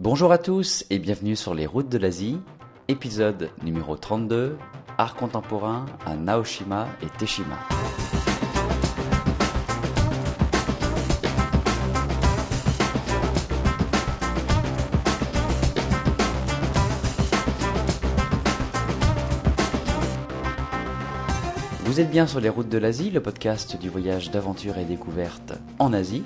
Bonjour à tous et bienvenue sur les routes de l'Asie, épisode numéro 32, art contemporain à Naoshima et Teshima. Vous êtes bien sur les routes de l'Asie, le podcast du voyage d'aventure et découverte en Asie.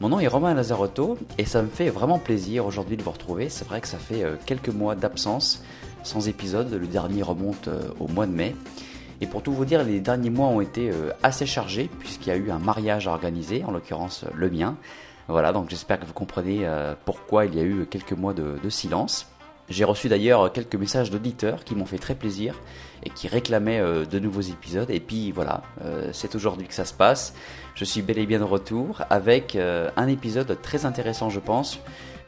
Mon nom est Romain Lazarotto et ça me fait vraiment plaisir aujourd'hui de vous retrouver. C'est vrai que ça fait euh, quelques mois d'absence sans épisode. Le dernier remonte euh, au mois de mai. Et pour tout vous dire, les derniers mois ont été euh, assez chargés puisqu'il y a eu un mariage à organiser, en l'occurrence le mien. Voilà, donc j'espère que vous comprenez pourquoi il y a eu quelques mois de, silence. J'ai reçu d'ailleurs quelques messages d'auditeurs qui m'ont fait très plaisir et qui réclamaient de nouveaux épisodes. Et puis voilà, c'est aujourd'hui que ça se passe. Je suis bel et bien de retour avec euh, un épisode très intéressant, je pense,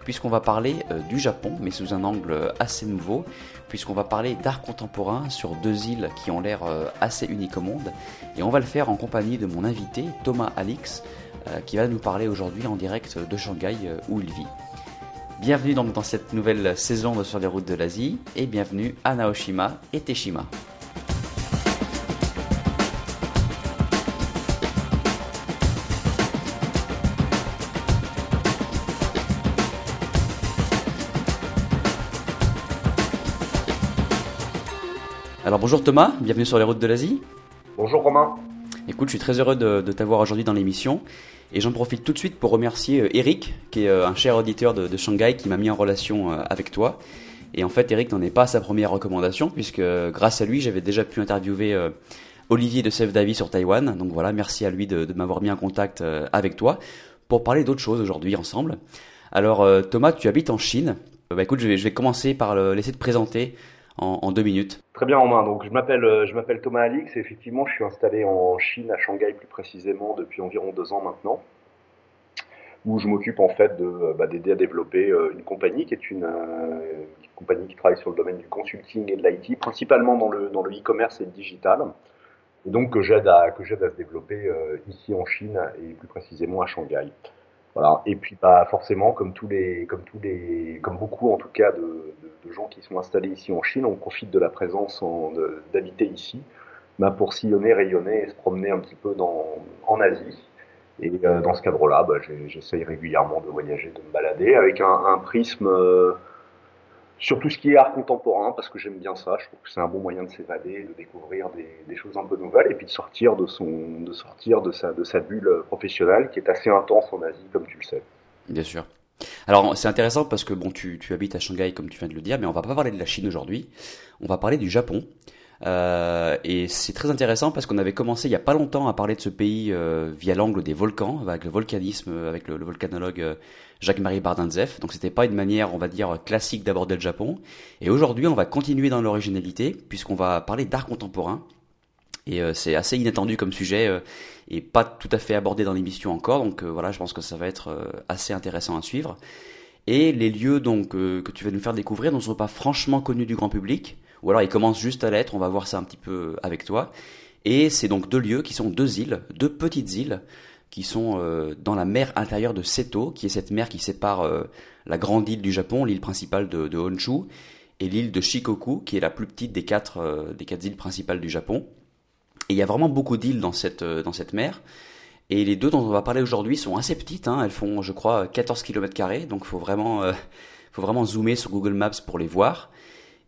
puisqu'on va parler du Japon, mais sous un angle assez nouveau, puisqu'on va parler d'art contemporain sur deux îles qui ont l'air assez uniques au monde. Et on va le faire en compagnie de mon invité, Thomas Alix, qui va nous parler aujourd'hui en direct de Shanghai où il vit. Bienvenue donc dans cette nouvelle saison de Sur les routes de l'Asie et bienvenue à Naoshima et Teshima. Alors bonjour Thomas, bienvenue sur les routes de l'Asie. Bonjour Romain. Écoute, je suis très heureux de, de t'avoir aujourd'hui dans l'émission et j'en profite tout de suite pour remercier euh, Eric, qui est euh, un cher auditeur de, Shanghai, qui m'a mis en relation euh, avec toi. Et en fait, Eric n'en est pas à sa première recommandation, puisque grâce à lui, j'avais déjà pu interviewer Olivier de Sève Davy sur Taïwan. Donc voilà, merci à lui de, m'avoir mis en contact avec toi pour parler d'autres choses aujourd'hui ensemble. Alors Thomas, tu habites en Chine. Bah écoute, je vais, je vais commencer par laisser te présenter en, deux minutes. Très bien Romain, donc je m'appelle euh, je m'appelle Thomas Alix et effectivement je suis installé en Chine, à Shanghai plus précisément depuis environ deux ans maintenant, où je m'occupe en fait euh, bah, d'aider à développer euh, une compagnie qui est une, compagnie qui travaille sur le domaine du consulting et de l'IT, principalement dans le e-commerce et le digital, et donc que j'aide à se développer ici en Chine et plus précisément à Shanghai. Voilà. Et puis, bah, forcément, comme tous les, comme tous les, comme beaucoup en tout cas de, de, gens qui sont installés ici en Chine, on profite de la présence d'habiter ici, bah, pour sillonner, rayonner et se promener un petit peu dans, en Asie. Et euh, dans ce cadre-là, bah, j'essaye régulièrement de voyager, de me balader avec un, un prisme euh, sur tout ce qui est art contemporain, parce que j'aime bien ça. Je trouve que c'est un bon moyen de s'évader, de découvrir des, choses un peu nouvelles, et puis de sortir de son, de sortir de sa, de sa bulle professionnelle, qui est assez intense en Asie, comme tu le sais. Bien sûr. Alors c'est intéressant parce que bon, tu, tu habites à Shanghai, comme tu viens de le dire, mais on va pas parler de la Chine aujourd'hui. On va parler du Japon. Euh, et c'est très intéressant parce qu'on avait commencé il y a pas longtemps à parler de ce pays euh, via l'angle des volcans, avec le volcanisme, avec le, volcanologue euh, Jacques-Marie Bardinzeff. Donc c'était pas une manière, on va dire, classique d'aborder le Japon. Et aujourd'hui, on va continuer dans l'originalité puisqu'on va parler d'art contemporain. Et c'est assez inattendu comme sujet et pas tout à fait abordé dans l'émission encore. Donc voilà, je pense que ça va être assez intéressant à suivre. Et les lieux donc que tu vas nous faire découvrir ne sont pas franchement connus du grand public ou alors il commence juste à l'être, on va voir ça un petit peu avec toi. Et c'est donc deux lieux qui sont deux îles, deux petites îles, qui sont euh, dans la mer intérieure de Seto, qui est cette mer qui sépare euh, la grande île du Japon, l'île principale de, Honshu, et l'île de Shikoku, qui est la plus petite des quatre, euh, des quatre îles principales du Japon. Et il y a vraiment beaucoup d'îles dans cette, dans cette mer. Et les deux dont on va parler aujourd'hui sont assez petites, hein. elles font je crois 14 km, donc il faut vraiment zoomer sur Google Maps pour les voir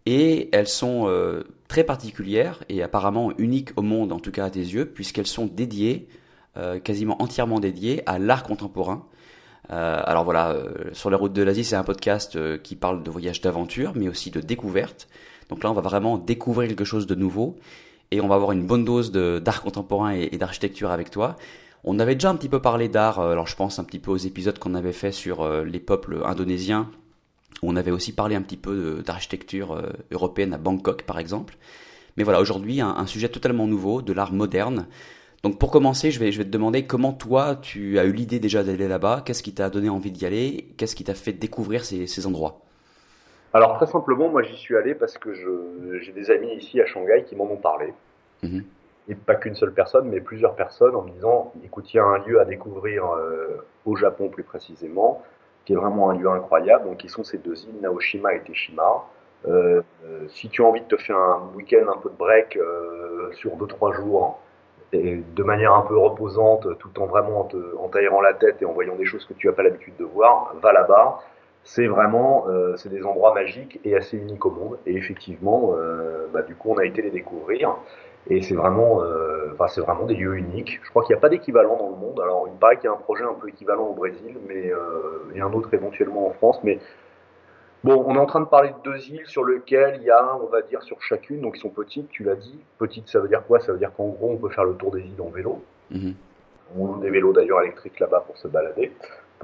et elles sont euh, très particulières et apparemment uniques au monde, en tout cas à tes yeux, puisqu'elles sont dédiées, euh, quasiment entièrement dédiées à l'art contemporain. Euh, alors voilà, sur la route de l'Asie, c'est un podcast qui parle de voyage d'aventure, mais aussi de découverte. Donc là, on va vraiment découvrir quelque chose de nouveau et on va avoir une bonne dose d'art contemporain et, et d'architecture avec toi. On avait déjà un petit peu parlé d'art, alors je pense un petit peu aux épisodes qu'on avait fait sur les peuples indonésiens on avait aussi parlé un petit peu d'architecture euh, européenne à Bangkok, par exemple. Mais voilà, aujourd'hui, un, sujet totalement nouveau, de l'art moderne. Donc pour commencer, je vais, je vais te demander comment toi, tu as eu l'idée déjà d'aller là-bas, qu'est-ce qui t'a donné envie d'y aller, qu'est-ce qui t'a fait découvrir ces, endroits? Alors très simplement, moi j'y suis allé parce que j'ai des amis ici à Shanghai qui m'en ont parlé. Mhm. Et pas qu'une seule personne, mais plusieurs personnes en me disant, écoute, il y a un lieu à découvrir euh, au Japon plus précisément, qui est vraiment un lieu incroyable. Donc, qui sont ces deux îles, Naoshima et Teshima. Euh, si tu as envie de te faire un week-end, un peu de break sur 2-3 jours, et de manière un peu reposante, tout en vraiment en t'aérant la tête et en voyant des choses que tu n'as pas l'habitude de voir, va là-bas. C'est vraiment, c'est des endroits magiques et assez uniques au monde. Et effectivement, bah, du coup, on a été les découvrir. Et c'est vraiment, euh, enfin, c'est vraiment des lieux uniques. Je crois qu'il n'y a pas d'équivalent dans le monde. Alors, il paraît qu'il y a un projet un peu équivalent au Brésil, mais euh, et un autre éventuellement en France. Mais bon, on est en train de parler de deux îles sur lesquelles il y a, on va dire, sur chacune. Donc, ils sont petites. Tu l'as dit. Petites, ça veut dire quoi? Ça veut dire qu'en gros, on peut faire le tour des îles en vélo. Mm-hmm. On loue des vélos d'ailleurs électriques là-bas pour se balader.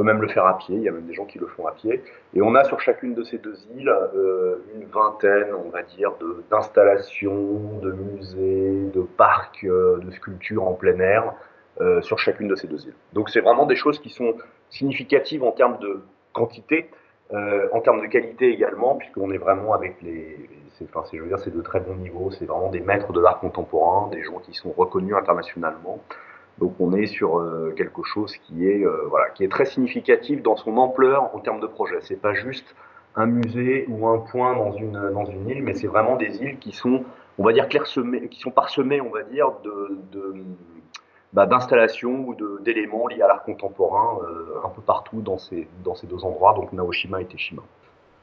Peut même le faire à pied, il y a même des gens qui le font à pied. Et on a sur chacune de ces deux îles euh, une vingtaine, on va dire, d'installations, de, musées, de parcs, euh, de sculptures en plein air euh, sur chacune de ces deux îles. Donc c'est vraiment des choses qui sont significatives en termes de quantité, en termes de qualité également, puisqu'on est vraiment avec les, enfin, je veux dire, c'est de très bons niveaux, c'est vraiment des maîtres de l'art contemporain, des gens qui sont reconnus internationalement. Donc on est sur euh, quelque chose qui est, euh, qui est très significatif dans son ampleur en termes de projet. C'est pas juste un musée ou un point dans une, île, mais c'est vraiment des îles qui sont, on va dire, clairsemées, qui sont parsemées, on va dire, de, de bah, d'installations ou d'éléments liés à l'art contemporain euh, un peu partout dans ces, dans ces deux endroits, donc Naoshima et Teshima.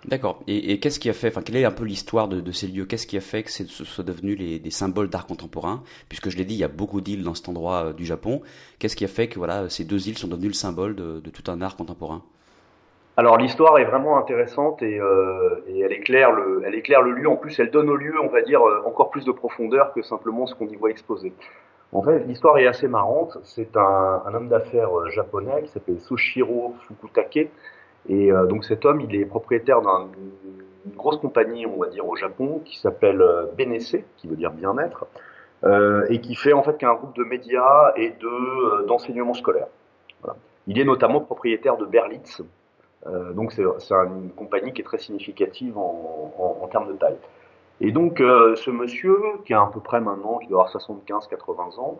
D'accord. Et, qu'est-ce qui a fait, enfin, quelle est un peu l'histoire de, ces lieux? Qu'est-ce qui a fait que ce soit devenu les, des symboles d'art contemporain? Puisque je l'ai dit, il y a beaucoup d'îles dans cet endroit euh, du Japon. Qu'est-ce qui a fait que voilà, ces deux îles sont devenues le symbole de, tout un art contemporain? Alors l'histoire est vraiment intéressante et, euh, elle, éclaire le, elle éclaire le lieu. En plus, elle donne au lieu, on va dire, euh, encore plus de profondeur que simplement ce qu'on y voit exposé. En fait, l'histoire est assez marrante. C'est un, un homme d'affaires japonais qui s'appelle Soshiro Fukutake, et euh, donc cet homme, il est propriétaire d'une grosse compagnie, on va dire, au Japon, qui s'appelle euh, BNC, qui veut dire bien-être, euh, et qui fait en fait qu'un groupe de médias et de d'enseignement scolaire. Il est notamment propriétaire de Berlitz, donc c'est une compagnie qui est très significative en, en, termes de taille. Et donc ce monsieur, qui a à peu près maintenant, qui doit avoir 75-80 ans,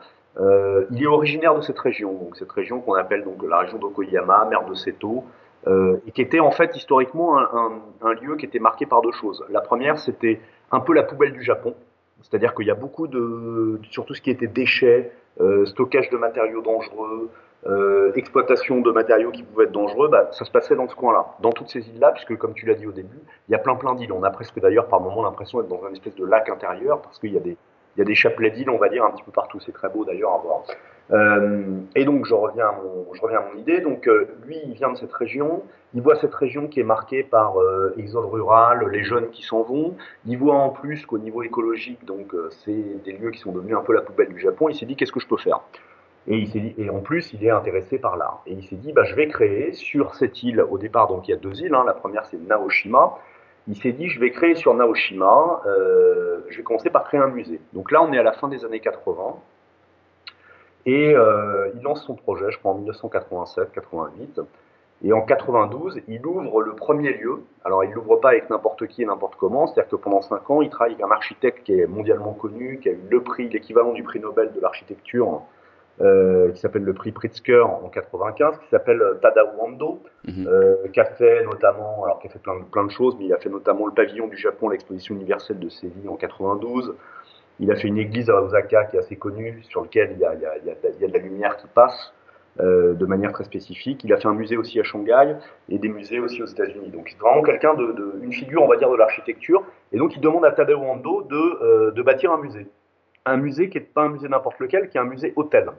il est originaire de cette région, donc cette région qu'on appelle donc la région d'Okoyama, mer de Seto, euh, et qui était en fait historiquement un, lieu qui était marqué par deux choses. La première, c'était un peu la poubelle du Japon, c'est-à-dire qu'il y a beaucoup de, sur tout ce qui était déchets, euh, stockage de matériaux dangereux, euh, exploitation de matériaux qui pouvaient être dangereux, bah, ça se passait dans ce coin-là, dans toutes ces îles-là, puisque comme tu l'as dit au début, il y a plein plein d'îles. On a presque d'ailleurs par moment l'impression d'être dans un espèce de lac intérieur, parce qu'il y a des, il y a des chapelets d'îles, on va dire, un petit peu partout. C'est très beau d'ailleurs à voir. Euh, et donc je reviens à mon, idée. Donc euh, lui, il vient de cette région. Il voit cette région qui est marquée par euh, exode rural, les jeunes qui s'en vont. Il voit en plus qu'au niveau écologique, donc euh, c'est des lieux qui sont devenus un peu la poubelle du Japon. Il s'est dit qu'est-ce que je peux faire? Et, il dit, et en plus, il est intéressé par l'art. Et il s'est dit, bah, je vais créer sur cette île, au départ, donc il y a deux îles. Hein, la première, c'est Naoshima. Il s'est dit, je vais créer sur Naoshima, je vais commencer par créer un musée. Donc là, on est à la fin des années 80. Et euh, il lance son projet, je crois, en 1987-88. Et en 92, il ouvre le premier lieu. Alors, il l'ouvre pas avec n'importe qui et n'importe comment. C'est-à-dire que pendant cinq ans, il travaille avec un architecte qui est mondialement connu, qui a eu le prix, l'équivalent du prix Nobel de l'architecture, euh, qui s'appelle le prix Pritzker en 95, qui s'appelle Tadao Ando, mhm. euh, qui a fait notamment, alors qui a fait plein, plein de choses, mais il a fait notamment le pavillon du Japon, l'exposition universelle de Séville en 92. Il a fait une église à Osaka qui est assez connue, sur laquelle il y a, il il y a de la lumière qui passe euh, de manière très spécifique. Il a fait un musée aussi à Shanghai et des musées aussi aux États-Unis. Donc c'est vraiment quelqu'un de, une figure, on va dire, de l'architecture. Et donc il demande à Tadao Ando de, euh, de bâtir un musée. Un musée qui n'est pas un musée n'importe lequel, qui est un musée hôtel.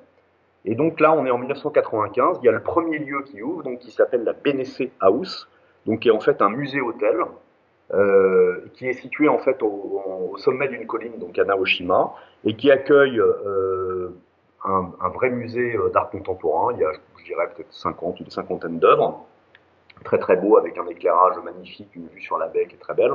Et donc là, on est en 1995. Il y a le premier lieu qui ouvre, donc qui s'appelle la Benesse House, donc qui est en fait un musée hôtel euh, qui est situé en fait au, sommet d'une colline, donc à Naoshima, et qui accueille euh, un, un, vrai musée euh, d'art contemporain. Il y a, je dirais, peut-être 50, une cinquantaine d'œuvres, très très beau, avec un éclairage magnifique, une vue sur la baie qui est très belle.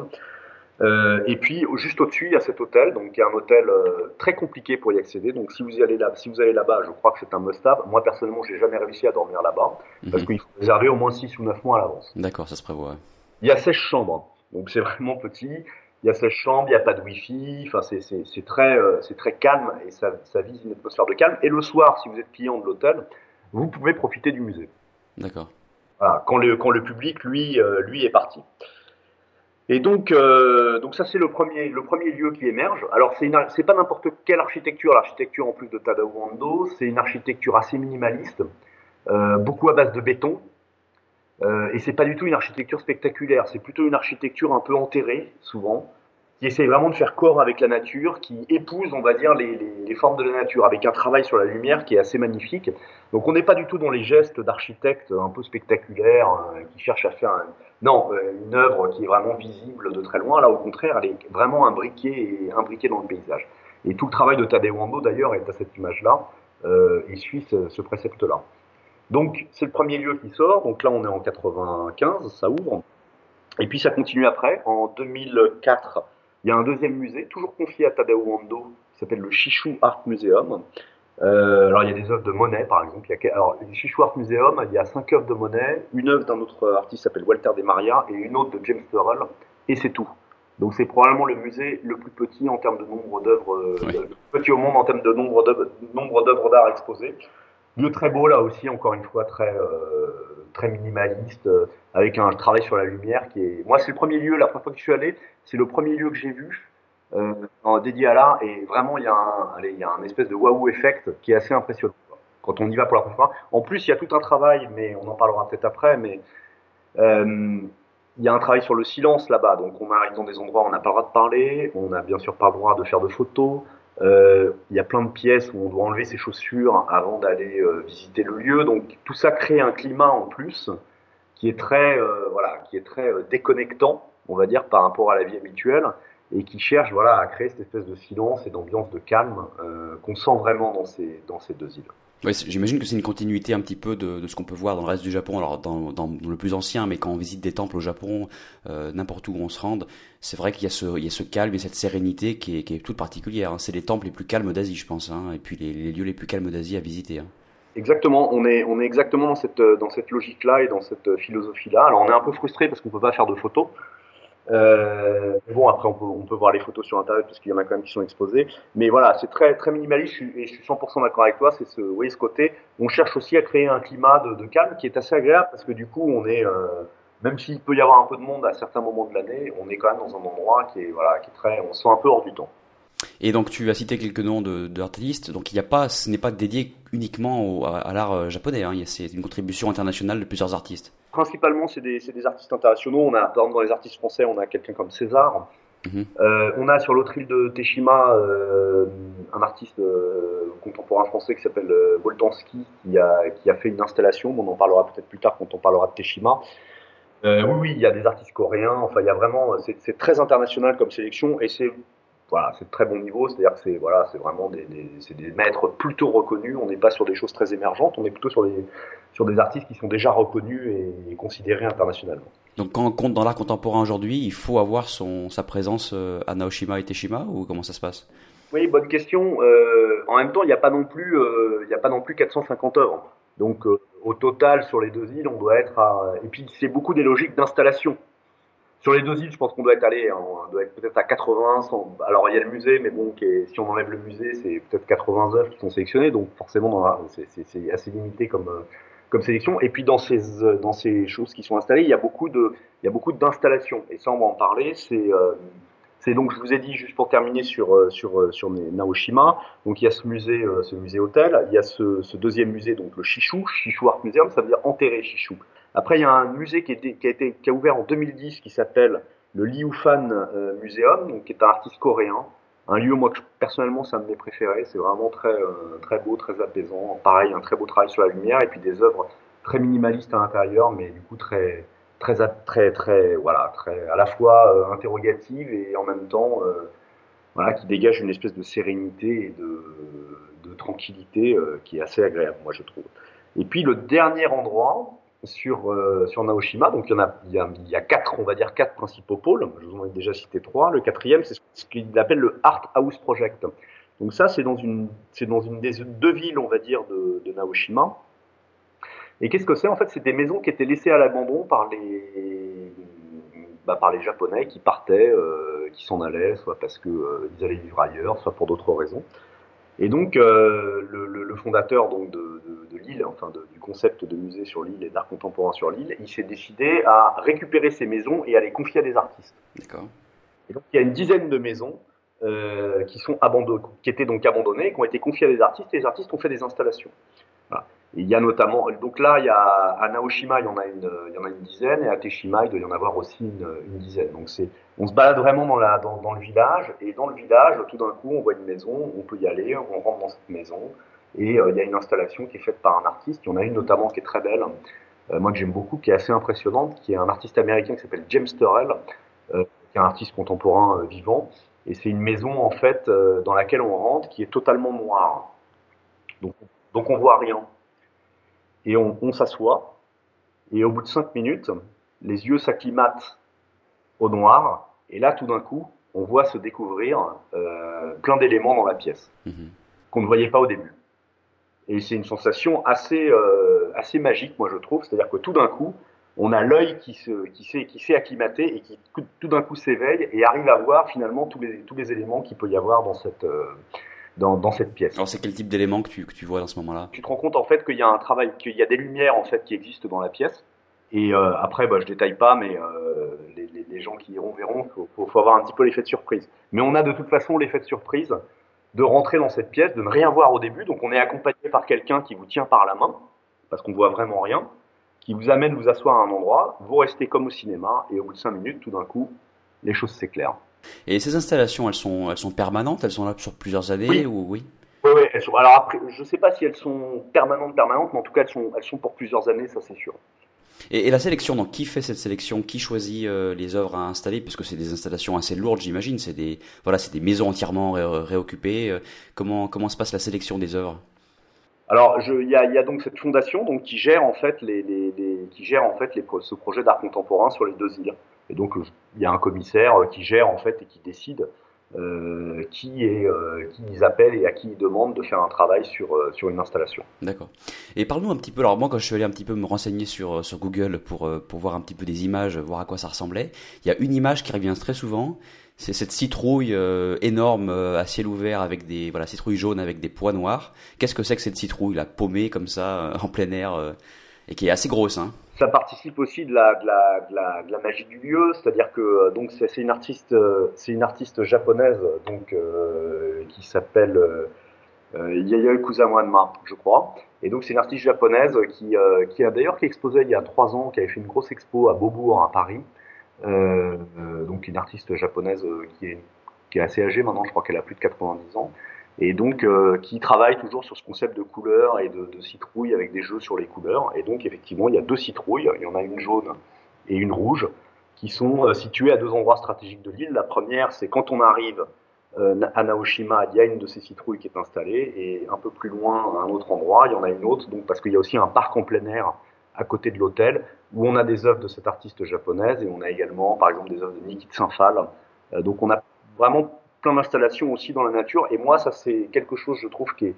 Euh, et puis juste au-dessus, il y a cet hôtel, donc qui est un hôtel euh, très compliqué pour y accéder. Donc si vous y allez là, si vous allez là-bas, je crois que c'est un must-have. Moi personnellement, j'ai jamais réussi à dormir là-bas parce mhm. qu'il faut réserver au moins 6 ou 9 mois à l'avance. D'accord, ça se prévoit. Il y a 16 chambres. Donc c'est vraiment petit. Il y a 16 chambres, il n'y a pas de wifi. Enfin, c'est très, euh, c'est très calme et ça, ça vise une atmosphère de calme. Et le soir, si vous êtes client de l'hôtel, vous pouvez profiter du musée. D'accord. quand le, quand le public, lui, lui est parti. Et donc, euh, donc ça c'est le premier, le premier lieu qui émerge. Alors c'est, c'est pas n'importe quelle architecture. L'architecture en plus de Tadao Ando, c'est une architecture assez minimaliste, euh, beaucoup à base de béton. Euh, et c'est pas du tout une architecture spectaculaire. C'est plutôt une architecture un peu enterrée, souvent, qui essaie vraiment de faire corps avec la nature, qui épouse, on va dire, les, les, les formes de la nature, avec un travail sur la lumière qui est assez magnifique. Donc on n'est pas du tout dans les gestes d'architecte un peu spectaculaires, euh, qui cherchent à faire un, non, euh, une œuvre qui est vraiment visible de très loin. Là, au contraire, elle est vraiment imbriquée, imbriquée dans le paysage. Et tout le travail de Tadeu Ando, d'ailleurs, est à cette image-là. Euh, et suit ce, précepte-là. Donc, c'est le premier lieu qui sort. Donc là, on est en 95, ça ouvre. Et puis, ça continue après. En 2004, il y a un deuxième musée, toujours confié à Tadao Ando, qui s'appelle le Shishu Art Museum, euh, alors il y a des œuvres de Monet par exemple. Il y a, alors Chichou Art Museum, il y a cinq œuvres de Monet, une œuvre d'un autre artiste qui s'appelle Walter Maria et une autre de James Turrell, et c'est tout. Donc c'est probablement le musée le plus petit en termes de nombre d'œuvres, euh, petit au monde en termes de nombre d'œuvres d'art exposées. Lieu très beau là aussi, encore une fois très euh, très minimaliste, euh, avec un travail sur la lumière qui est. Moi c'est le premier lieu, la première fois que je suis allé, c'est le premier lieu que j'ai vu euh, dédié à l'art et vraiment il y a un, il y a un espèce de waouh effect qui est assez impressionnant quand on y va pour la première fois. En plus, il y a tout un travail, mais on en parlera peut-être après, mais euh, il y a un travail sur le silence là-bas. Donc on arrive dans des endroits où on n'a pas le droit de parler, on n'a bien sûr pas le droit de faire de photos. Euh, il y a plein de pièces où on doit enlever ses chaussures avant d'aller euh, visiter le lieu. Donc tout ça crée un climat en plus qui est très, euh, voilà, qui est très déconnectant, on va dire, par rapport à la vie habituelle et qui cherche voilà, à créer cette espèce de silence et d'ambiance de calme euh, qu'on sent vraiment dans ces, dans ces deux îles. Ouais, J'imagine que c'est une continuité un petit peu de, de ce qu'on peut voir dans le reste du Japon, alors dans, dans, le plus ancien, mais quand on visite des temples au Japon, euh, n'importe où on se rende, c'est vrai qu'il y, a ce, y a ce calme et cette sérénité qui est, qui est toute particulière. Hein. C'est les temples les plus calmes d'Asie, je pense, hein, et puis les, les, lieux les plus calmes d'Asie à visiter. Hein. Exactement, on est, on est exactement dans cette, dans cette logique-là et dans cette philosophie-là. Alors on est un peu frustré parce qu'on peut pas faire de photos, euh, bon, après, on peut, on peut voir les photos sur Internet parce qu'il y en a quand même qui sont exposées. Mais voilà, c'est très, très minimaliste et je suis 100% d'accord avec toi. C'est ce, vous voyez, ce côté. On cherche aussi à créer un climat de, calme qui est assez agréable parce que du coup, on est, euh, même s'il peut y avoir un peu de monde à certains moments de l'année, on est quand même dans un endroit qui est, voilà, qui est très, on se sent un peu hors du temps. Et donc tu as cité quelques noms d'artistes, donc il n'y a pas, ce n'est pas dédié uniquement à, l'art euh, japonais, hein. c'est une contribution internationale de plusieurs artistes. Principalement, c'est des, des, artistes internationaux. On a, par exemple, dans les artistes français, on a quelqu'un comme César. Mhm. euh, on a sur l'autre île de Teshima euh, un artiste euh, contemporain français qui s'appelle Boltanski qui a, qui a fait une installation. On en parlera peut-être plus tard quand on parlera de Teshima. oui, oui, il y a des artistes coréens. Enfin, il y a vraiment, c'est très international comme sélection et c'est voilà, c'est de très bon niveau, c'est-à-dire que c'est voilà, c'est vraiment des, des, des, maîtres plutôt reconnus. On n'est pas sur des choses très émergentes, on est plutôt sur des sur des artistes qui sont déjà reconnus et, considérés internationalement. Donc quand on compte dans l'art contemporain aujourd'hui, il faut avoir son sa présence euh, à Naoshima et Teshima ou comment ça se passe? Oui, bonne question. Euh, en même temps, il n'y a pas non plus euh, il n'y a pas non plus 450 œuvres. Donc euh, au total sur les deux îles, on doit être à et puis c'est beaucoup des logiques d'installation. Sur les deux îles, je pense qu'on doit être allé, on doit être peut-être à 80. 100, alors il y a le musée, mais bon, si on enlève le musée, c'est peut-être 80 œuvres qui sont sélectionnées, donc forcément, c'est assez limité comme euh, comme sélection. Et puis dans ces euh, choses qui sont installées, il y a beaucoup d'installations. Et ça, on va en parler. C'est euh, donc je vous ai dit juste pour terminer sur sur Naoshima. Donc il y a ce musée ce musée hôtel. Il y a ce, deuxième musée donc le Shishu Shishu Art Museum. Ça veut dire enterrer Shishu. Après, il y a un musée qui, a été, qui a ouvert en 2010 qui s'appelle le Liu Fan euh, Museum, donc, qui est un artiste coréen. Un lieu, moi, que personnellement, c'est un de mes préférés. C'est vraiment très, euh, très beau, très apaisant. Pareil, un très beau travail sur la lumière et puis des œuvres très minimalistes à l'intérieur, mais du coup très, très, très, très, voilà, très, à la fois euh, interrogative et en même temps, voilà, qui dégage une espèce de sérénité et de tranquillité qui est assez agréable, moi, je trouve. Et puis le dernier endroit, sur, euh, sur Naoshima. Donc il y, a, il, y a, quatre, on va dire, quatre principaux pôles. Je vous en ai déjà cité trois. Le quatrième, c'est ce qu'il appelle le Art House Project. Donc ça, c'est dans une, c'est dans une des deux villes, on va dire, de, de Naoshima. Et qu'est-ce que c'est? En fait, c'est des maisons qui étaient laissées à l'abandon par les, bah, par les Japonais qui partaient, euh, qui s'en allaient, soit parce qu'ils euh, allaient vivre ailleurs, soit pour d'autres raisons. Et donc, euh, le, le, le, fondateur donc, de, de, de l'île, enfin du concept de musée sur l'île et d'art contemporain sur l'île, il s'est décidé à récupérer ces maisons et à les confier à des artistes. D'accord. Et donc il y a une dizaine de maisons euh, qui sont abandonnées, qui étaient donc abandonnées, qui ont été confiées à des artistes, et les artistes ont fait des installations. Il y a notamment, donc là, il y a à Naoshima, il y en a une, il y en a une dizaine, et à Teshima, il doit y en avoir aussi une, une dizaine. Donc c'est, on se balade vraiment dans, la, dans, le village, et dans le village, tout d'un coup, on voit une maison, on peut y aller, on rentre dans cette maison, et euh, il y a une installation qui est faite par un artiste. Il y en a une notamment qui est très belle, euh, moi que j'aime beaucoup, qui est assez impressionnante, qui est un artiste américain qui s'appelle James Turrell, euh, qui est un artiste contemporain vivant, et c'est une maison en fait euh, dans laquelle on rentre qui est totalement noire. Donc, donc on voit rien. Et on, on s'assoit. Et au bout de cinq minutes, les yeux s'acclimatent au noir. Et là, tout d'un coup, on voit se découvrir euh, plein d'éléments dans la pièce mhm. qu'on ne voyait pas au début. Et c'est une sensation assez, euh, assez magique, moi je trouve. C'est-à-dire que tout d'un coup, on a l'œil qui se, qui s'est, qui s'est acclimaté et qui tout d'un coup s'éveille et arrive à voir finalement tous les, tous les éléments qu'il peut y avoir dans cette, euh, dans, dans, cette pièce. Alors c'est quel type d'éléments que tu, que tu vois dans ce moment-là? Tu te rends compte en fait qu'il y a un travail, qu'il y a des lumières en fait qui existent dans la pièce. Et euh, après, bah, je détaille pas, mais euh, les, les, les, gens qui iront verront qu'il faut, faut, avoir un petit peu l'effet de surprise. Mais on a de toute façon l'effet de surprise de rentrer dans cette pièce, de ne rien voir au début. Donc on est accompagné par quelqu'un qui vous tient par la main, parce qu'on voit vraiment rien qui vous amène vous asseoir à un endroit, vous restez comme au cinéma, et au bout de cinq minutes, tout d'un coup, les choses s'éclairent. Et ces installations, elles sont, elles sont permanentes Elles sont là sur plusieurs années oui. ou oui? Oui, oui, elles sont. Alors après, je ne sais pas si elles sont permanentes, permanentes, mais en tout cas, elles sont, elles sont pour plusieurs années, ça c'est sûr. Et, et, la sélection, donc qui fait cette sélection? Qui choisit euh, les œuvres à installer? Parce que c'est des installations assez lourdes, j'imagine. C'est des, voilà, c'est des maisons entièrement ré réoccupées. Euh, comment, comment se passe la sélection des œuvres? Alors, il y a, y a, donc cette fondation donc, qui gère en fait les, les, les qui gère en fait les, ce projet d'art contemporain sur les deux îles. Et donc, il y a un commissaire euh, qui gère en fait et qui décide euh, euh, qui ils appellent et à qui ils demandent de faire un travail sur sur une installation. D'accord. Et parle-nous un petit peu. Alors moi, quand je suis allé un petit peu me renseigner sur sur Google pour pour voir un petit peu des images, voir à quoi ça ressemblait, il y a une image qui revient très souvent c'est cette citrouille énorme à ciel ouvert avec des voilà citrouille jaune avec des pois noirs. Qu'est-ce que c'est que cette citrouille la paumée comme ça en plein air et qui est assez grosse hein? Ça participe aussi de la magie du lieu, c'est-à-dire que donc c'est une artiste c'est une artiste japonaise donc qui s'appelle Yayoi Kusawanma, je crois. Et donc c'est une artiste japonaise qui qui a d'ailleurs qui exposé il y a trois ans, qui avait fait une grosse expo à Beaubourg à Paris. Euh, donc une artiste japonaise euh, qui est, qui est assez âgée maintenant, je crois qu'elle a plus de 90 ans, et donc euh, qui travaille toujours sur ce concept de couleurs et de, de citrouille avec des jeux sur les couleurs. Et donc effectivement, il y a deux citrouilles, il y en a une jaune et une rouge, qui sont euh, situées à deux endroits stratégiques de l'île. La première, c'est quand on arrive euh, à Naoshima, il y a une de ces citrouilles qui est installée, et un peu plus loin, à un autre endroit, il y en a une autre, donc parce qu'il y a aussi un parc en plein air à côté de l'hôtel, où on a des œuvres de cette artiste japonaise et on a également, par exemple, des œuvres de Nikit Sinfal. Euh, donc on a vraiment plein d'installations aussi dans la nature. Et moi, ça c'est quelque chose, je trouve, qui est,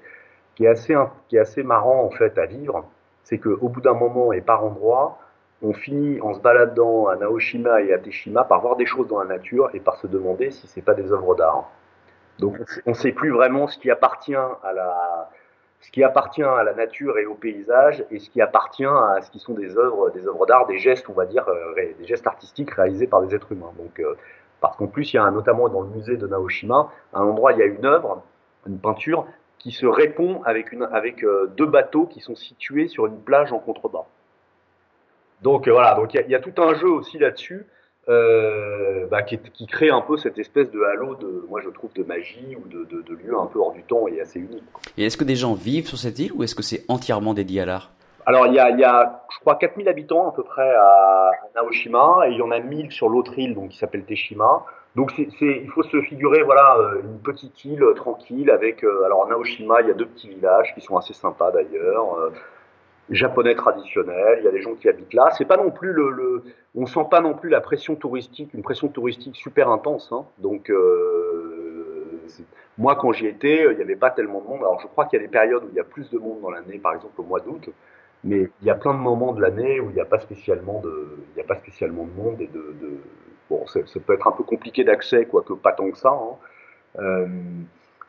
qui est assez, qui est assez marrant en fait à vivre. C'est qu'au bout d'un moment et par endroit, on finit en se baladant à Naoshima et à Teshima par voir des choses dans la nature et par se demander si c'est pas des œuvres d'art. Donc on ne sait plus vraiment ce qui appartient à la, ce qui appartient à la nature et au paysage et ce qui appartient à ce qui sont des œuvres, des œuvres d'art, des gestes, on va dire, euh, des gestes artistiques réalisés par des êtres humains. Donc, euh, parce qu'en plus, il y a notamment dans le musée de Naoshima, un endroit, il y a une œuvre, une peinture qui se répond avec, euh, deux bateaux qui sont situés sur une plage en contrebas. Donc voilà, donc il y, a tout un jeu aussi là-dessus euh, bah, qui, crée un peu cette espèce de halo de, moi je trouve, de magie ou de lieu un peu hors du temps et assez unique. Et est-ce que des gens vivent sur cette île ou est-ce que c'est entièrement dédié à l'art? Alors il y a, il y a, je crois, 4000 habitants à peu près à, Naoshima et il y en a 1000 sur l'autre île donc qui s'appelle Teshima. Donc il faut se figurer voilà euh, une petite île tranquille avec euh, alors Naoshima il y a deux petits villages qui sont assez sympas d'ailleurs. Euh, japonais traditionnel, il y a des gens qui habitent là. C'est pas non plus le, le, on sent pas non plus la pression touristique, une pression touristique super intense. Hein. Donc euh, moi quand j'y étais, il n'y avait pas tellement de monde. Alors je crois qu'il y a des périodes où il y a plus de monde dans l'année, par exemple au mois d'août, mais il y a plein de moments de l'année où il n'y a pas spécialement de, il n'y a pas spécialement de monde et de, bon, ça peut être un peu compliqué d'accès, quoique pas tant que ça. Hein. Euh,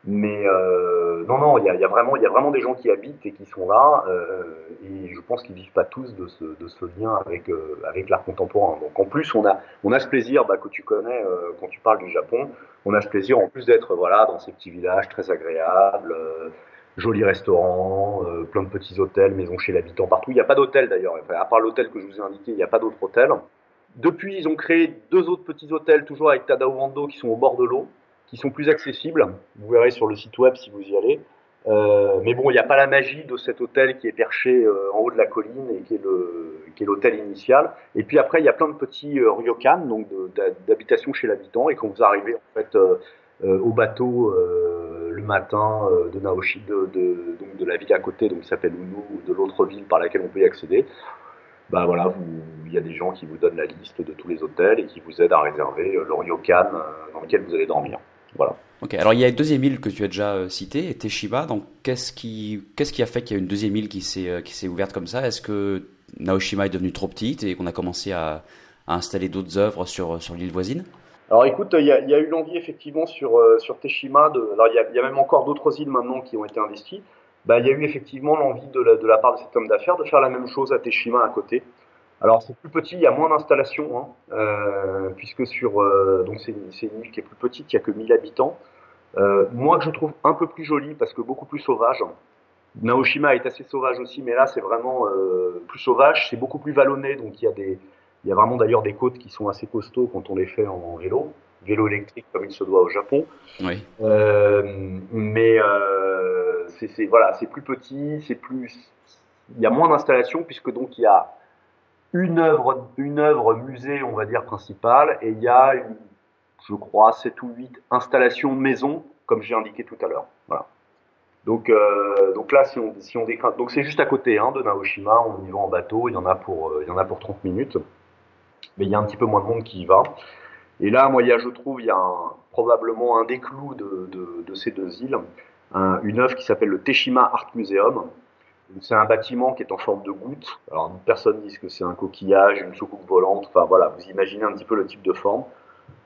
Mais euh, non, non, il y a, y, a vraiment, y a vraiment des gens qui habitent et qui sont là, euh, et je pense qu'ils vivent pas tous de ce, de ce lien avec, avec l'art contemporain. Donc en plus, on a, on a ce plaisir bah, que tu connais quand tu parles du Japon, on a ce plaisir en plus d'être voilà dans ces petits villages très agréables, jolis restaurants, euh, plein de petits hôtels, maisons chez l'habitant partout. Il n'y a pas d'hôtel d'ailleurs, enfin, à part l'hôtel que je vous ai indiqué, il n'y a pas d'autres hôtels. Depuis, ils ont créé deux autres petits hôtels, toujours avec Tadao Wando, qui sont au bord de l'eau qui sont plus accessibles. Vous verrez sur le site web si vous y allez. Euh, mais bon, il n'y a pas la magie de cet hôtel qui est perché euh, en haut de la colline et qui est l'hôtel initial. Et puis après, il y a plein de petits euh, ryokan, donc d'habitations chez l'habitant. Et quand vous arrivez en fait au bateau matin de Naoshi, de, donc de la ville à côté, donc qui s'appelle Unu, ou de l'autre ville par laquelle on peut y accéder, bah voilà, il y a des gens qui vous donnent la liste de tous les hôtels et qui vous aident à réserver le ryokan dans lequel vous allez dormir. Voilà. Ok, alors il y a une deuxième île que tu as déjà euh, citée, Teshiba. Donc qu'est-ce qui, qu'est-ce qui a fait qu'il y a une deuxième île qui s'est, euh, qui s'est ouverte comme ça? Est-ce que Naoshima est devenue trop petite et qu'on a commencé à, à installer d'autres œuvres sur, sur l'île voisine? Alors écoute, il y, a, y a eu l'envie effectivement sur, euh, sur Teshima, de, alors il y, a, y, a, même encore d'autres îles maintenant qui ont été investies, bah, il y a eu effectivement l'envie de la, de la part de cet homme d'affaires de faire la même chose à Teshima à côté. Alors c'est plus petit, il y a moins d'installations, hein, euh, puisque sur euh, donc c'est une, une, île qui est plus petite, il n'y a que 1000 habitants. Euh, moi que je trouve un peu plus jolie parce que beaucoup plus sauvage. Naoshima est assez sauvage aussi, mais là c'est vraiment euh, plus sauvage, c'est beaucoup plus vallonné, donc il y a des, il y a vraiment d'ailleurs des côtes qui sont assez costauds quand on les fait en vélo, vélo électrique comme il se doit au Japon. Oui. Euh, mais euh, c'est voilà, c'est plus petit, c'est plus, il y a moins d'installations puisque donc il y a une œuvre, une œuvre musée, on va dire principale, et il y a, une, je crois, 7 ou 8 installations maison, comme j'ai indiqué tout à l'heure. Voilà. Donc, euh, donc là, si on, si on décrit, donc c'est juste à côté hein, de Naoshima, on y va en bateau, il y en a pour, il y en a pour 30 minutes, mais il y a un petit peu moins de monde qui y va. Et là, moi, il y a, je trouve, il y a probablement un des clous de, de, ces deux îles, un, une œuvre qui s'appelle le Teshima Art Museum, c'est un bâtiment qui est en forme de goutte. Alors, personne dit que c'est un coquillage, une soucoupe volante. Enfin, voilà, vous imaginez un petit peu le type de forme.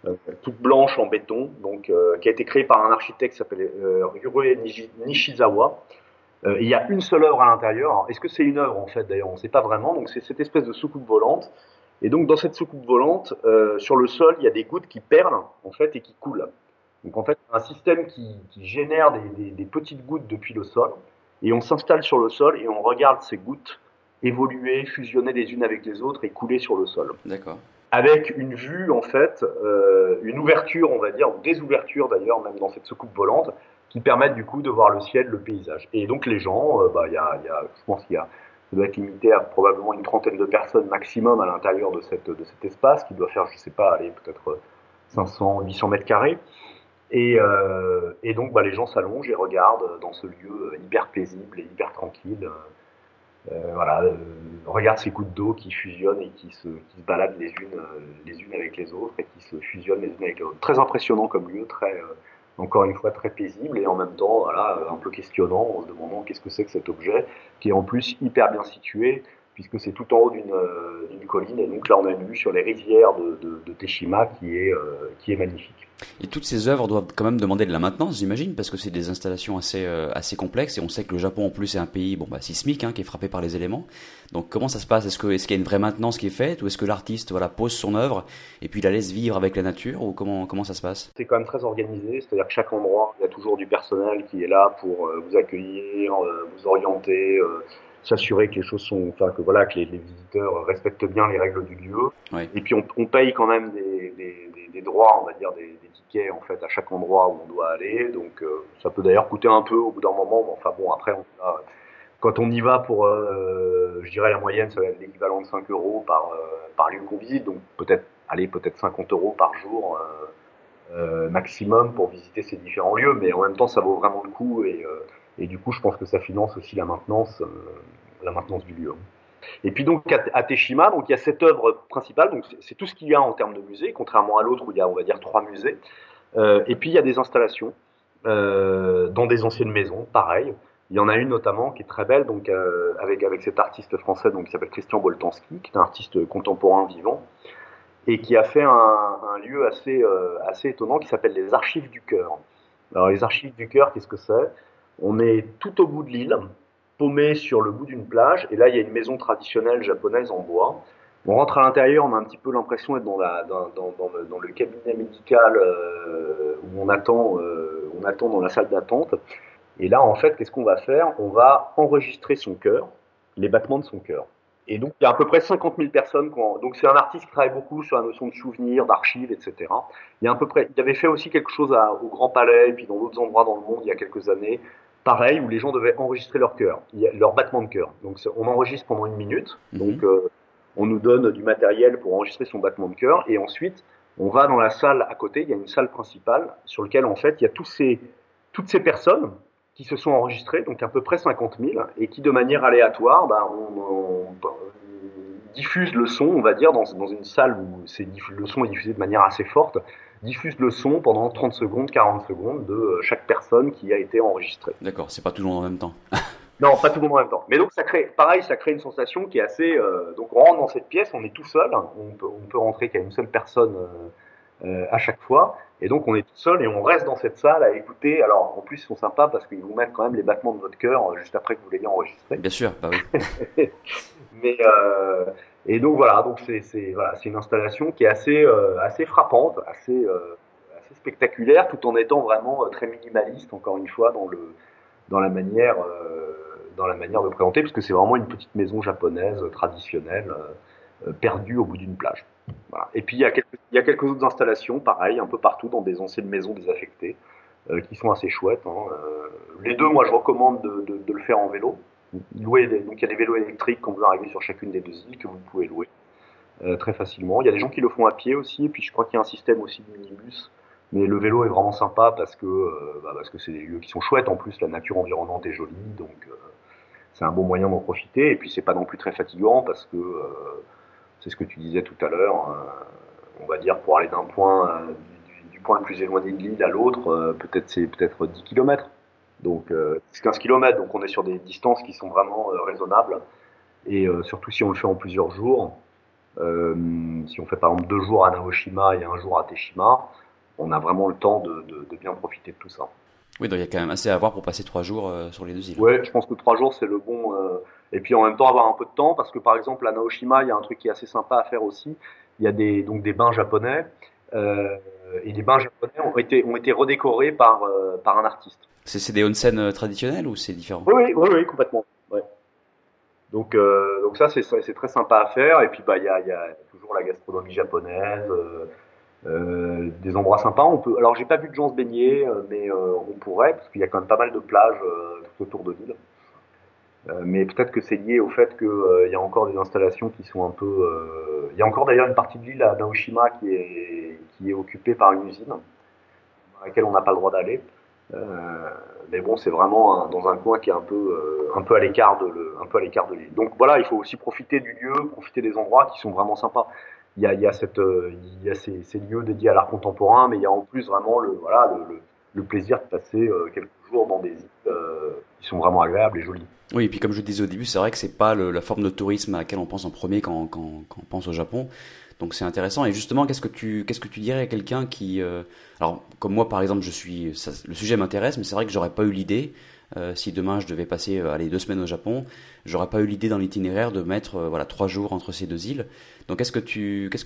Euh, toute blanche en béton, donc, euh, qui a été créée par un architecte qui s'appelle euh, Nishizawa. Euh, il y a une seule œuvre à l'intérieur. Est-ce que c'est une œuvre, en fait, d'ailleurs? On ne sait pas vraiment. Donc, c'est cette espèce de soucoupe volante. Et donc, dans cette soucoupe volante, euh, sur le sol, il y a des gouttes qui perlent, en fait, et qui coulent. Donc, en fait, un système qui, qui génère des, des, des petites gouttes depuis le sol et on s'installe sur le sol et on regarde ces gouttes évoluer, fusionner les unes avec les autres et couler sur le sol. D'accord. Avec une vue, en fait, euh, une ouverture, on va dire, ou des ouvertures d'ailleurs, même dans cette soucoupe volante, qui permettent du coup de voir le ciel, le paysage. Et donc les gens, euh, bah, y a, y a, je pense qu'il y a, ça doit être limité à probablement une trentaine de personnes maximum à l'intérieur de, cet espace, qui doit faire, je sais pas, peut-être 500, 800 mètres carrés. Et, euh, donc, bah, les gens s'allongent et regardent dans ce lieu hyper paisible et hyper tranquille. Euh, voilà, euh, ces gouttes d'eau qui fusionnent et qui se, qui se baladent les unes, les unes avec les autres et qui se fusionnent les unes avec les autres. Très impressionnant comme lieu, très, encore une fois, très paisible et en même temps, voilà, un peu questionnant en se demandant qu'est-ce que c'est que cet objet qui est en plus hyper bien situé puisque c'est tout en haut d'une euh, colline. Et donc là, on a une vue sur les rivières de, de, de Teshima qui est, euh, qui est magnifique. Et toutes ces œuvres doivent quand même demander de la maintenance, j'imagine, parce que c'est des installations assez, euh, assez complexes. Et on sait que le Japon, en plus, est un pays bon, bah, sismique, hein, qui est frappé par les éléments. Donc comment ça se passe? Est-ce qu'il est qu y a une vraie maintenance qui est faite? Ou est-ce que l'artiste voilà, pose son œuvre et puis la laisse vivre avec la nature? Ou comment, comment ça se passe? C'est quand même très organisé. C'est-à-dire que chaque endroit, il y a toujours du personnel qui est là pour vous accueillir, vous orienter s'assurer que les choses sont, enfin que voilà, que les, les, visiteurs respectent bien les règles du lieu. Et puis on, on, paye quand même des, des, des, des, droits, on va dire des, tickets en fait à chaque endroit où on doit aller. Donc euh, ça peut d'ailleurs coûter un peu au bout d'un moment. Mais enfin bon, après on a, quand on y va pour, euh, je dirais la moyenne, ça va être l'équivalent de 5 euros par euh, par lieu qu'on visite. Donc peut-être, allez, peut-être 50 euros par jour. Maximum pour visiter ces différents lieux, mais en même temps ça vaut vraiment le coup et, et du coup, je pense que ça finance aussi la maintenance, euh, la maintenance du lieu. Et puis donc à, Teshima, donc il y a cette œuvre principale, donc c'est tout ce qu'il y a en termes de musée, contrairement à l'autre où il y a on va dire trois musées. Euh, et puis il y a des installations euh, dans des anciennes maisons, pareil. Il y en a une notamment qui est très belle, donc avec avec cet artiste français donc qui s'appelle Christian Boltanski, qui est un artiste contemporain vivant et qui a fait un, un lieu assez assez étonnant qui s'appelle les Archives du cœur. Alors les archives du cœur, qu'est-ce que c'est? On est tout au bout de l'île, paumé sur le bout d'une plage, et là il y a une maison traditionnelle japonaise en bois. On rentre à l'intérieur, on a un petit peu l'impression d'être dans, le, cabinet médical euh, où on attend, euh, on attend dans la salle d'attente. Et là, en fait, qu'est-ce qu'on va faire? On va enregistrer son cœur, les battements de son cœur. Et donc, il y a à peu près 50 000 personnes. Qui. Donc, c'est un artiste qui travaille beaucoup sur la notion de souvenir, d'archives, etc. Il y a à peu près. Il avait fait aussi quelque chose au Grand Palais, puis dans d'autres endroits dans le monde il y a quelques années. Pareil, où les gens devaient enregistrer leur cœur, leur battement de cœur. Donc, on enregistre pendant une minute. -hmm. Donc, euh, on nous donne du matériel pour enregistrer son battement de cœur, et ensuite, on va dans la salle à côté. Il y a une salle principale sur laquelle, en fait, il y a tous ces, toutes ces personnes qui se sont enregistrés, donc à peu près 50 000, et qui de manière aléatoire, bah, on, on, on, diffuse le son, on va dire, dans, dans une salle où le son est diffusé de manière assez forte, diffuse le son pendant 30 secondes, 40 secondes de chaque personne qui a été enregistrée. D'accord, c'est pas tout le monde en même temps. non, pas tout le monde en même temps. Mais donc ça crée, pareil, ça crée une sensation qui est assez. Euh, donc on rentre dans cette pièce, on est tout seul, on peut, on peut rentrer qu'à une seule personne euh, euh, à chaque fois. Et donc on est tout seul et on reste dans cette salle à écouter. Alors en plus ils sont sympas parce qu'ils vous mettent quand même les battements de votre cœur juste après que vous l'ayez enregistré. Bien sûr, bah oui. Mais euh, et donc voilà, donc c'est voilà, une installation qui est assez euh, assez frappante, assez euh, assez spectaculaire, tout en étant vraiment très minimaliste encore une fois dans le dans la manière dans la manière de présenter, parce que c'est vraiment une petite maison japonaise traditionnelle perdue au bout d'une plage. Voilà. Et puis il y, a quelques, il y a quelques autres installations, pareil, un peu partout dans des anciennes maisons désaffectées, euh, qui sont assez chouettes. Hein. Euh, les deux, moi, je recommande de, de, de le faire en vélo. Louer des, donc il y a des vélos électriques quand vous arrivez sur chacune des deux îles que vous pouvez louer euh, très facilement. Il y a des gens qui le font à pied aussi, et puis je crois qu'il y a un système aussi de minibus. Mais le vélo est vraiment sympa parce que bah, parce que c'est des lieux qui sont chouettes. En plus, la nature environnante est jolie, donc c'est un bon moyen d'en profiter. Et puis c'est pas non plus très fatigant parce que c'est ce que tu disais tout à l'heure, euh, on va dire pour aller d'un point euh, du, du, point le plus éloigné de l'île à l'autre, euh, peut-être c'est peut-être 10 km. Donc 15 km, donc on est sur des distances qui sont vraiment raisonnables. Et surtout si on le fait en plusieurs jours, si on fait par exemple deux jours à Naoshima et un jour à Teshima, on a vraiment le temps de, de, de bien profiter de tout ça. Oui, donc il y a quand même assez à voir pour passer trois jours euh, sur les deux îles. Oui, je pense que trois jours c'est le bon. Euh, et puis en même temps avoir un peu de temps parce que par exemple à Naoshima il y a un truc qui est assez sympa à faire aussi. Il y a des donc des bains japonais euh, et les bains japonais ont été ont été redécorés par euh, par un artiste. C'est des onsen euh, traditionnels ou c'est différent? Oui, oui, complètement. Donc donc ça c'est très sympa à faire et puis bah il y a y a toujours la gastronomie japonaise. Euh, des endroits sympas. On peut, alors j'ai pas vu de gens se baigner, euh, mais euh, on pourrait parce qu'il y a quand même pas mal de plages tout autour de l'île. mais peut-être que c'est lié au fait qu'il y a encore des installations qui sont un peu. Il y a encore d'ailleurs une partie de l'île à Naoshima qui est qui est occupée par une usine dans laquelle on n'a pas le droit d'aller. Mais bon, c'est vraiment dans un coin qui est un peu un peu à l'écart de le, un peu à l'écart de l'île. Donc voilà, il faut aussi profiter du lieu, profiter des endroits qui sont vraiment sympas il y a, il y a, cette, il y a ces, ces, lieux dédiés à l'art contemporain, mais il y a en plus vraiment le, voilà, le, le, plaisir de passer euh, quelques jours dans des îles euh, qui sont vraiment agréables et jolies. Oui, et puis comme je disais au début, c'est vrai que c'est pas la forme de tourisme à laquelle on pense en premier quand, quand, quand on pense au Japon. Donc c'est intéressant. Et justement, qu'est-ce que tu dirais à quelqu'un qui, euh, alors comme moi par exemple, je suis, le sujet m'intéresse, mais c'est vrai que j'aurais pas eu l'idée euh, si demain je devais passer euh, deux semaines au Japon, j'aurais pas eu l'idée dans l'itinéraire de mettre voilà trois jours entre ces deux îles. Donc qu'est-ce que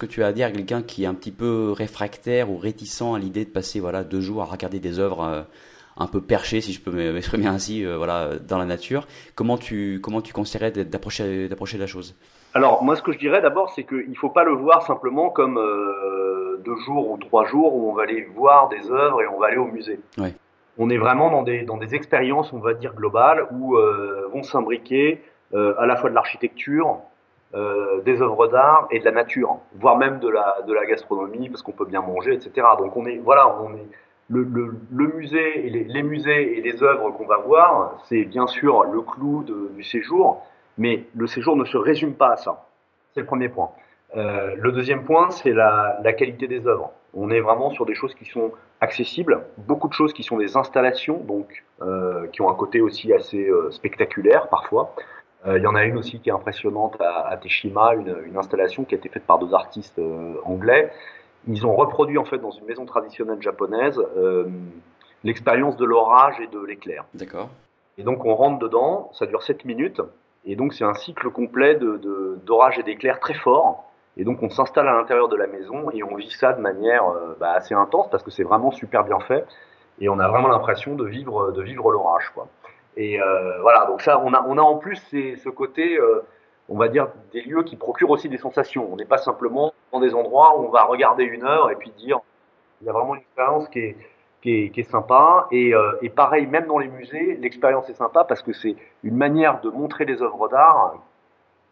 tu as à dire à quelqu'un qui est un petit peu réfractaire ou réticent à l'idée de passer voilà deux jours à regarder des œuvres un peu perchées si je peux m'exprimer ainsi voilà dans la nature? Comment tu comment tu conseillerais d'approcher d'approcher la chose? Alors moi ce que je dirais d'abord c'est qu'il ne faut pas le voir simplement comme euh, deux jours ou trois jours où on va aller voir des œuvres et on va aller au musée. On est vraiment dans des, dans des expériences, on va dire, globales, où euh, vont s'imbriquer euh, à la fois de l'architecture, des œuvres d'art et de la nature, voire même de la, de la gastronomie, parce qu'on peut bien manger, etc. Donc on est, voilà, on est le, le, le musée et les, les, musées et les œuvres qu'on va voir, c'est bien sûr le clou de, du séjour, mais le séjour ne se résume pas à ça. C'est le premier point. Euh, le deuxième point, c'est la, la qualité des œuvres. On est vraiment sur des choses qui sont accessibles, beaucoup de choses qui sont des installations, donc euh, qui ont un côté aussi assez euh, spectaculaire parfois. Il y en a une aussi qui est impressionnante à, à Teshima, une, une, installation qui a été faite par deux artistes anglais. Ils ont reproduit en fait dans une maison traditionnelle japonaise l'expérience de l'orage et de l'éclair. D'accord. Et donc on rentre dedans, ça dure 7 minutes, et donc c'est un cycle complet de d'orage et d'éclair très fort. Et donc on s'installe à l'intérieur de la maison et on vit ça de manière euh, bah, assez intense parce que c'est vraiment super bien fait et on a vraiment l'impression de vivre de vivre l'orage quoi. Et euh, voilà donc ça on a on a en plus ce côté euh, on va dire des lieux qui procurent aussi des sensations. On n'est pas simplement dans des endroits où on va regarder une heure et puis dire il y a vraiment une expérience qui est qui est, sympa et, euh, et pareil même dans les musées l'expérience est sympa parce que c'est une manière de montrer des œuvres d'art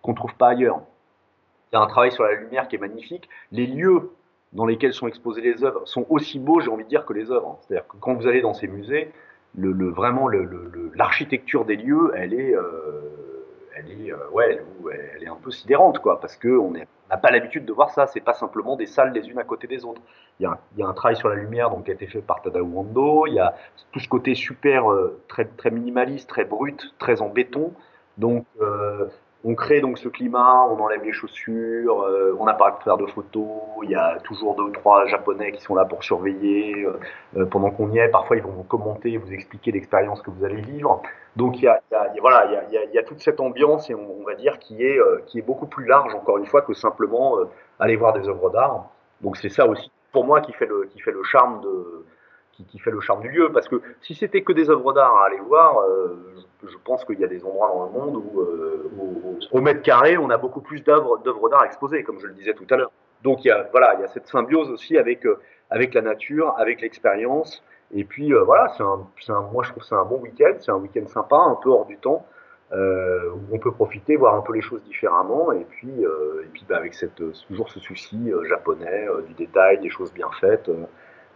qu'on trouve pas ailleurs. Il y a un travail sur la lumière qui est magnifique. Les lieux dans lesquels sont exposées les œuvres sont aussi beaux, j'ai envie de dire, que les œuvres. C'est-à-dire que quand vous allez dans ces musées, le, vraiment l'architecture des lieux, elle est, euh, elle est, euh, ouais, elle, est un peu sidérante, quoi, parce que on n'a pas l'habitude de voir ça. C'est pas simplement des salles les unes à côté des autres. Il y a, il y a un travail sur la lumière donc qui a été fait par Tadao Wando. Il y a tout ce côté super, euh, très, très minimaliste, très brut, très en béton. Donc euh, on crée donc ce climat, on enlève les chaussures, euh, on n'a pas de faire de photos, il y a toujours deux ou trois japonais qui sont là pour surveiller euh, euh, pendant qu'on y est. Parfois, ils vont vous commenter, vous expliquer l'expérience que vous allez vivre. Donc il y a, y a voilà, il y a, il y a, toute cette ambiance et on, va dire qui est qui est beaucoup plus large encore une fois que simplement aller voir des œuvres d'art. Donc c'est ça aussi pour moi qui fait le qui fait le charme de qui, fait le charme du lieu. Parce que si c'était que des œuvres d'art à aller voir, euh, je, pense qu'il y a des endroits dans le monde où, euh, au, mètre carré, on a beaucoup plus d'œuvres d'art exposées, comme je le disais tout à l'heure. Donc il y a voilà, il y a cette symbiose aussi avec euh, avec la nature, avec l'expérience. Et puis voilà, c'est un, un, moi je trouve c'est un bon week-end, c'est un week-end sympa, un peu hors du temps. Où on peut profiter, voir un peu les choses différemment, et puis, bah, avec cette, toujours ce souci japonais du détail, des choses bien faites,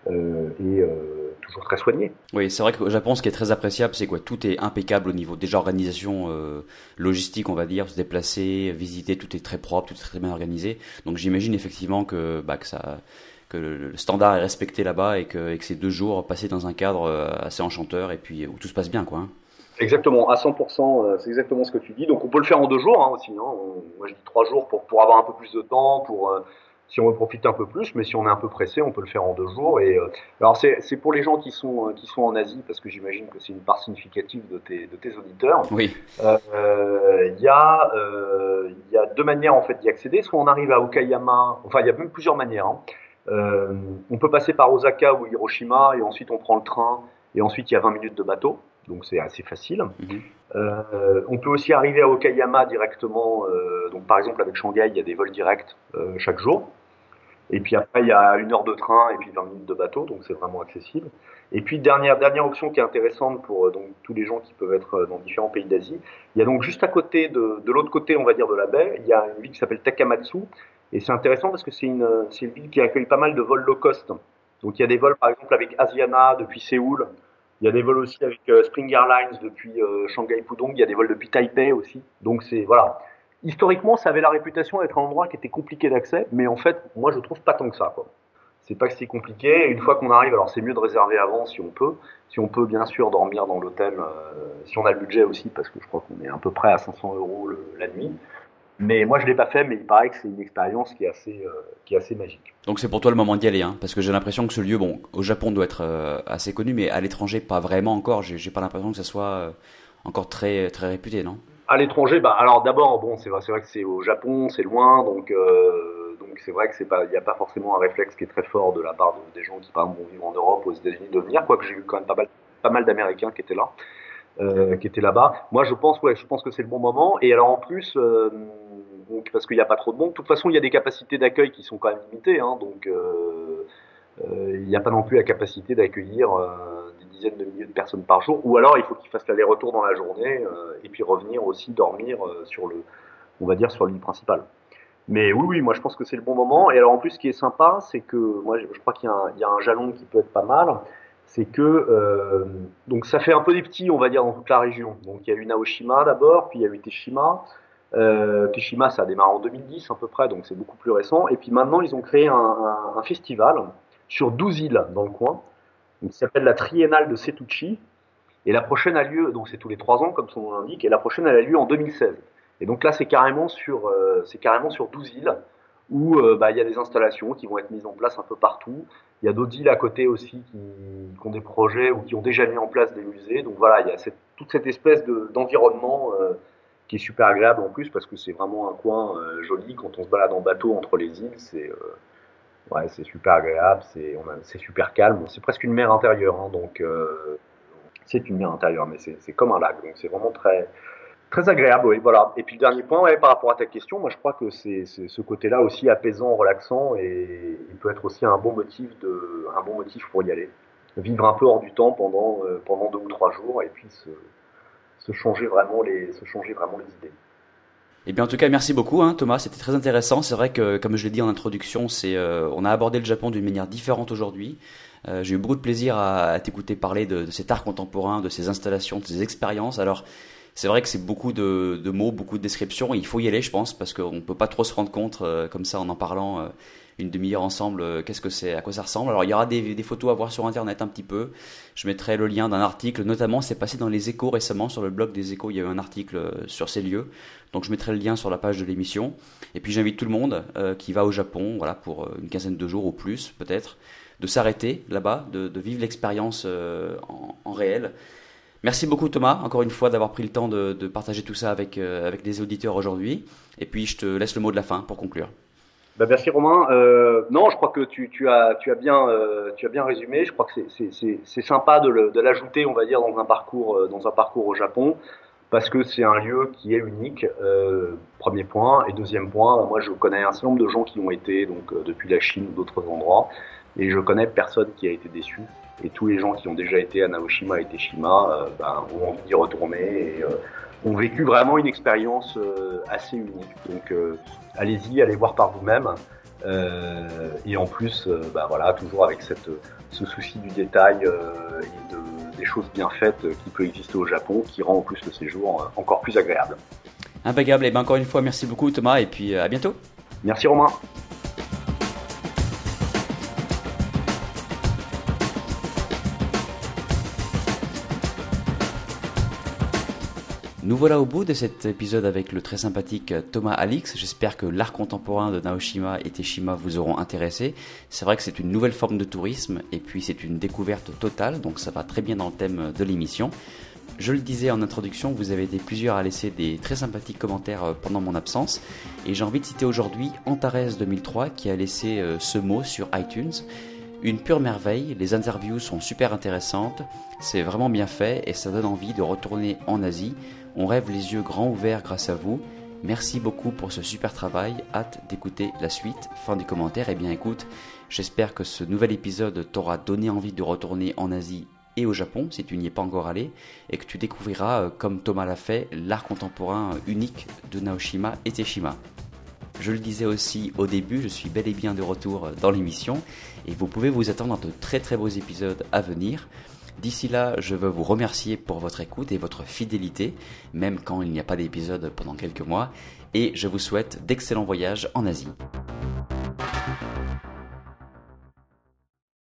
et euh, toujours très soigné. Oui, c'est vrai qu'au Japon, ce qui est très appréciable, c'est quoi? Tout est impeccable au niveau déjà organisation euh, logistique, on va dire, se déplacer, visiter, tout est très propre, tout est très bien organisé. Donc j'imagine effectivement que, bah, que ça que le standard est respecté là-bas et que, et que ces deux jours passés dans un cadre assez enchanteur et puis où tout se passe bien, quoi. Hein. Exactement, à 100%, c'est exactement ce que tu dis. Donc on peut le faire en deux jours hein, aussi. Hein. Moi je dis trois jours pour, pour avoir un peu plus de temps, pour, si on veut profiter un peu plus, mais si on est un peu pressé, on peut le faire en deux jours. Et euh, alors c'est pour les gens qui sont qui sont en Asie, parce que j'imagine que c'est une part significative de tes de tes auditeurs. Oui. Euh, il y a euh, il y a deux manières en fait d'y accéder. Soit on arrive à Okayama, enfin il y a même plusieurs manières. Hein. Euh, on peut passer par Osaka ou Hiroshima et ensuite on prend le train et ensuite il y a 20 minutes de bateau, donc c'est assez facile. Mm-hmm. Euh, on peut aussi arriver à Okayama directement. Euh, donc par exemple avec Shanghai, il y a des vols directs euh, chaque jour. Et puis après, il y a une heure de train et puis 20 minutes de bateau, donc c'est vraiment accessible. Et puis dernière option qui est intéressante pour donc tous les gens qui peuvent être dans différents pays d'Asie, il y a donc juste à côté de, l'autre côté, on va dire de la baie, il y a une ville qui s'appelle Takamatsu et c'est intéressant parce que c'est une une ville qui accueille pas mal de vols low cost. Donc il y a des vols par exemple avec Asiana depuis Séoul, il y a des vols aussi avec euh, Spring Airlines depuis euh, Shanghai Pudong. Il y a des vols depuis Taipei aussi. Donc c'est voilà. Historiquement, ça avait la réputation d'être un endroit qui était compliqué d'accès, mais en fait, moi je trouve pas tant que ça. Quoi. C'est pas que c'est compliqué. Une fois qu'on arrive, alors c'est mieux de réserver avant si on peut. Si on peut, bien sûr, dormir dans l'hôtel, euh, si on a le budget aussi, parce que je crois qu'on est à peu près à 500 euros la nuit. Mais moi, je l'ai pas fait, mais il paraît que c'est une expérience qui est assez, euh, qui est assez magique. Donc c'est pour toi le moment d'y aller, hein, parce que j'ai l'impression que ce lieu, bon, au Japon doit être euh, assez connu, mais à l'étranger pas vraiment encore. J'ai pas l'impression que ça soit euh, encore très très réputé, non? À l'étranger, bah alors d'abord, bon, c'est vrai, vrai que c'est au Japon, c'est loin, donc donc c'est vrai que c'est pas, il n'y a pas forcément un réflexe qui est très fort de la part de, des gens qui par exemple vont vivre en Europe, aux États-Unis, de venir, quoique j'ai eu quand même pas mal, pas mal d'Américains qui étaient là, qui étaient là-bas. Moi, je pense, ouais, je pense que c'est le bon moment. Et alors en plus. Donc parce qu'il n'y a pas trop de monde. De toute façon, il y a des capacités d'accueil qui sont quand même limitées, hein, donc euh, euh, il n'y a pas non plus la capacité d'accueillir euh, des dizaines de milliers de personnes par jour. Ou alors, il faut qu'ils fassent l'aller-retour dans la journée et puis revenir aussi dormir sur le, on va dire, sur l'île principale. Mais oui, oui, moi je pense que c'est le bon moment. Et alors en plus, ce qui est sympa, c'est que moi je crois qu'il y, y, a un jalon qui peut être pas mal. C'est que euh, donc ça fait un peu des petits, on va dire, dans toute la région. Donc il y a eu Naoshima d'abord, puis il y a eu Teshima. Euh, Kishima, ça a démarré en 2010 à peu près, donc c'est beaucoup plus récent. Et puis maintenant, ils ont créé un, festival sur 12 îles dans le coin, qui s'appelle la Triennale de Setouchi. Et la prochaine a lieu, donc c'est tous les trois ans comme son nom l'indique, et la prochaine elle a lieu en 2016. Et donc là, c'est carrément sur, euh, carrément sur 12 îles. où bah, il y a des installations qui vont être mises en place un peu partout. Il y a d'autres îles à côté aussi qui, ont des projets ou qui ont déjà mis en place des musées. Donc voilà, il y a cette, toute cette espèce d'environnement qui est super agréable en plus parce que c'est vraiment un coin joli quand on se balade en bateau entre les îles. C'est ouais, c'est super agréable, c'est c'est super calme. C'est presque une mer intérieure, hein, donc c'est une mer intérieure, mais c'est comme un lac, donc c'est vraiment très Très agréable, voilà. Et puis le dernier point, par rapport à ta question, moi je crois que c'est ce côté-là aussi apaisant, relaxant, et il peut être aussi un bon motif de, un bon motif pour y aller. Vivre un peu hors du temps pendant euh, pendant deux ou trois jours, et puis se, se changer vraiment les se changer vraiment les idées. Eh bien, en tout cas, merci beaucoup, hein, Thomas. C'était très intéressant. C'est vrai que, comme je l'ai dit en introduction, c'est, euh, on a abordé le Japon d'une manière différente aujourd'hui. Euh, j'ai eu beaucoup de plaisir à, t'écouter parler de, cet art contemporain, de ces installations, de ces expériences. Alors, c'est vrai que c'est beaucoup de, mots, beaucoup de descriptions. il faut y aller, je pense, parce qu'on ne peut pas trop se rendre compte, euh, comme ça, en en parlant une demi-heure ensemble, euh, qu'est-ce que c'est, à quoi ça ressemble. Alors, il y aura des, photos à voir sur Internet un petit peu. Je mettrai le lien d'un article, notamment, c'est passé dans les échos récemment, sur le blog des échos, il y a eu un article sur ces lieux. Donc, je mettrai le lien sur la page de l'émission. Et puis, j'invite tout le monde qui va au Japon, voilà, pour une quinzaine de jours ou plus, peut-être, de s'arrêter là-bas, de, vivre l'expérience en réel. Merci beaucoup Thomas, encore une fois, d'avoir pris le temps de, partager tout ça avec, euh, avec des auditeurs aujourd'hui. Et puis je te laisse le mot de la fin pour conclure. Bah, merci Romain. Euh, non, je crois que tu, tu, as, tu, as, bien, euh, tu as bien résumé. Je crois que c'est sympa de l'ajouter, on va dire, dans un parcours, dans un parcours au Japon, parce que c'est un lieu qui est unique. premier point. Et deuxième point, moi je connais un certain nombre de gens qui ont été donc depuis la Chine ou d'autres endroits, et je connais personne qui a été déçu. Et tous les gens qui ont déjà été à Naoshima et Teshima euh, ben, ont envie d'y retourner et euh, ont vécu vraiment une expérience euh, assez unique. Donc allez-y, allez voir par vous-même. et en plus, ben, voilà, toujours avec cette, ce souci du détail et de, des choses bien faites qui peut exister au Japon, qui rend en plus le séjour encore plus agréable. Impeccable. Et ben encore une fois, merci beaucoup Thomas et puis à bientôt. Merci Romain. Nous voilà au bout de cet épisode avec le très sympathique Thomas Alix. J'espère que l'art contemporain de Naoshima et Teshima vous auront intéressé. C'est vrai que c'est une nouvelle forme de tourisme et puis c'est une découverte totale, donc ça va très bien dans le thème de l'émission. Je le disais en introduction, vous avez été plusieurs à laisser des très sympathiques commentaires euh, pendant mon absence. Et j'ai envie de citer aujourd'hui Antares 2003 qui a laissé euh, ce mot sur iTunes. Une pure merveille, les interviews sont super intéressantes, c'est vraiment bien fait et ça donne envie de retourner en Asie on rêve les yeux grands ouverts grâce à vous. Merci beaucoup pour ce super travail. Hâte d'écouter la suite. Fin du commentaire. Eh bien écoute, j'espère que ce nouvel épisode t'aura donné envie de retourner en Asie et au Japon si tu n'y es pas encore allé et que tu découvriras, euh, comme Thomas l'a fait, l'art contemporain unique de Naoshima et Teshima. Je le disais aussi au début, je suis bel et bien de retour dans l'émission et vous pouvez vous attendre à de très très beaux épisodes à venir. D'ici là, je veux vous remercier pour votre écoute et votre fidélité, même quand il n'y a pas d'épisode pendant quelques mois, et je vous souhaite d'excellents voyages en Asie.